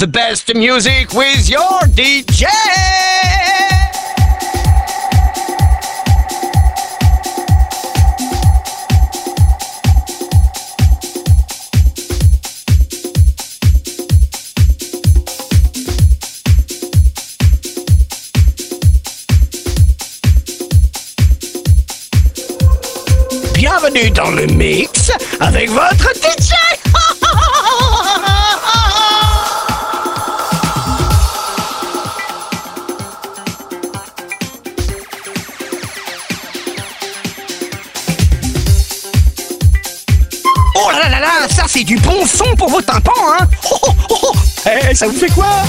the best music with your DJ. Bienvenue dans le mix avec votre DJ. C'est du bon son pour vos tympans, hein. Oh, oh, ça vous fait quoi?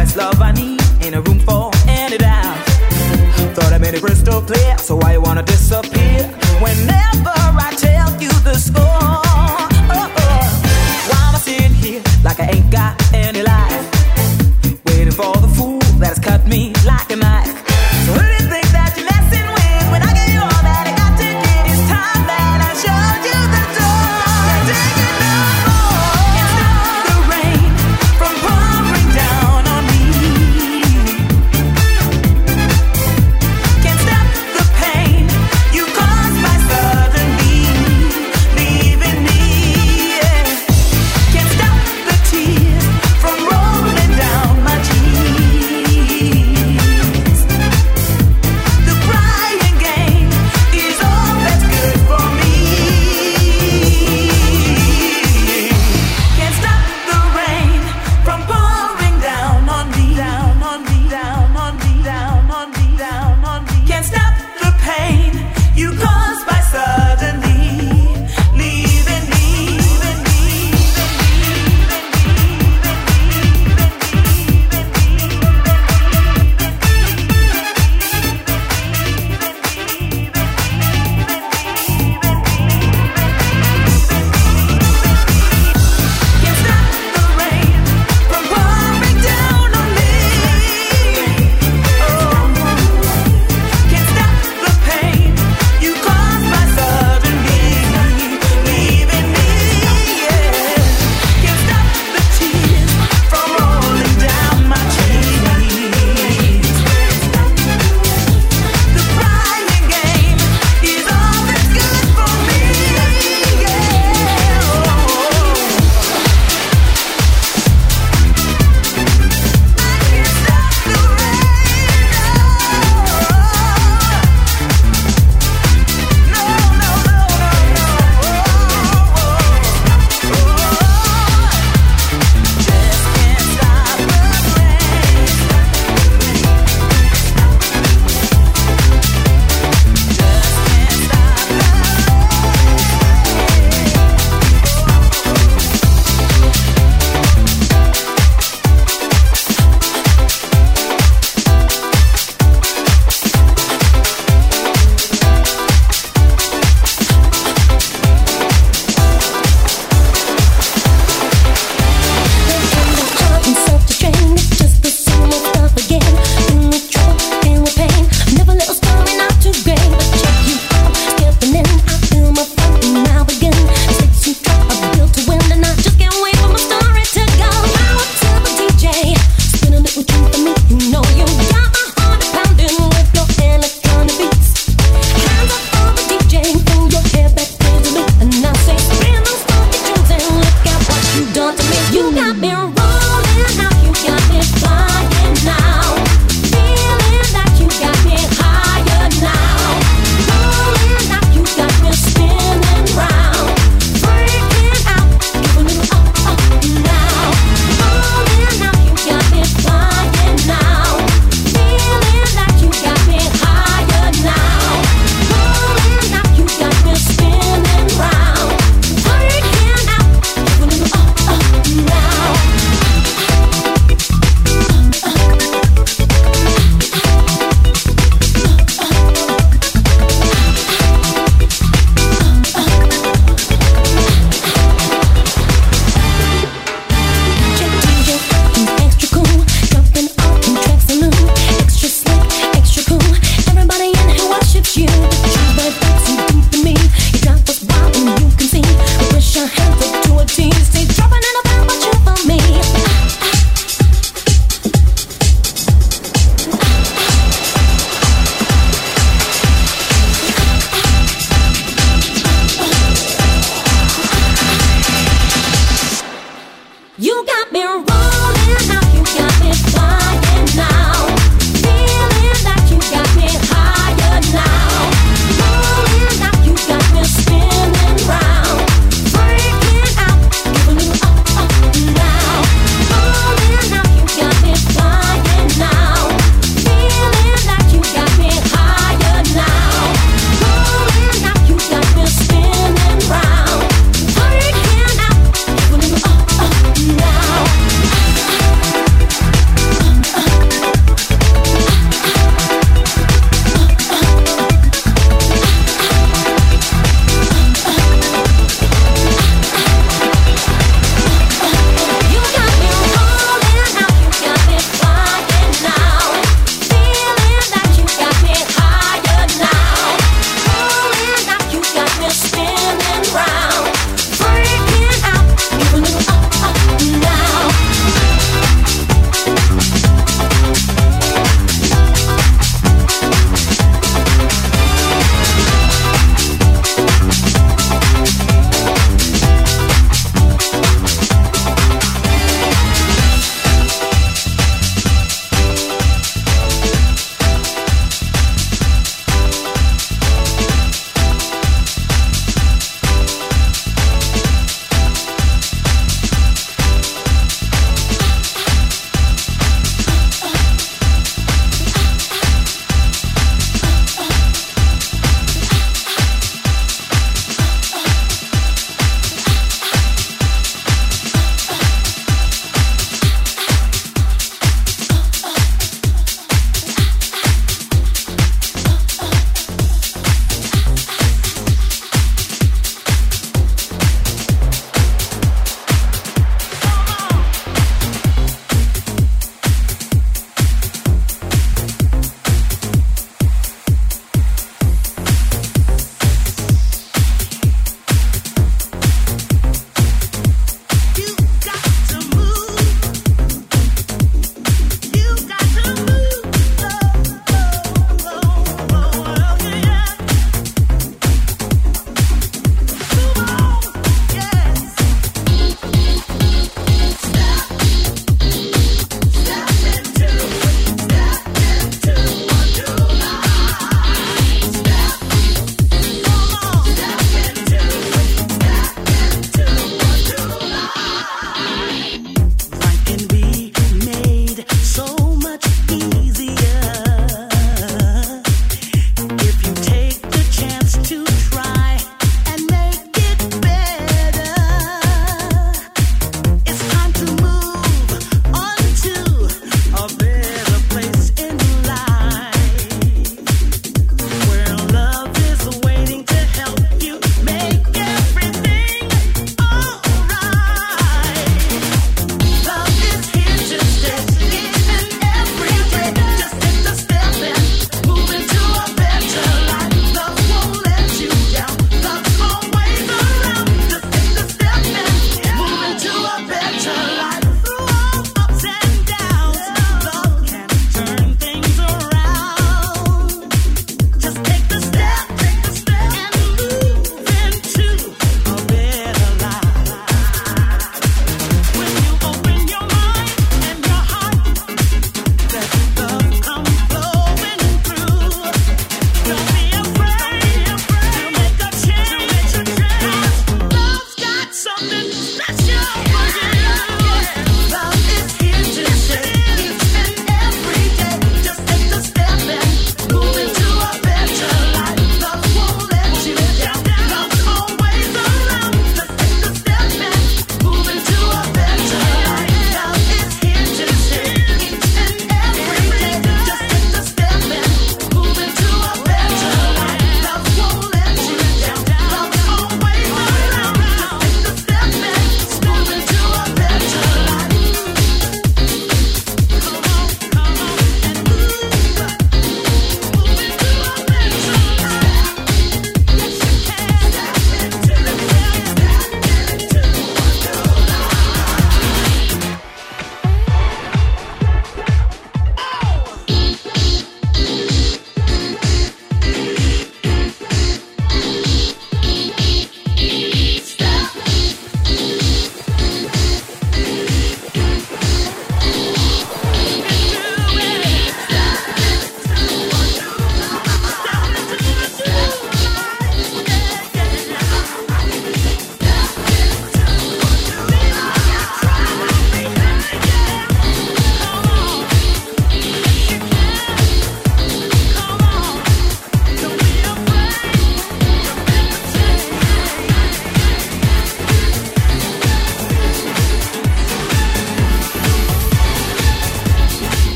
it's love I need in a room for and it out. Thought I made it crystal clear, so why you wanna disappear? Whenever I tell you the score.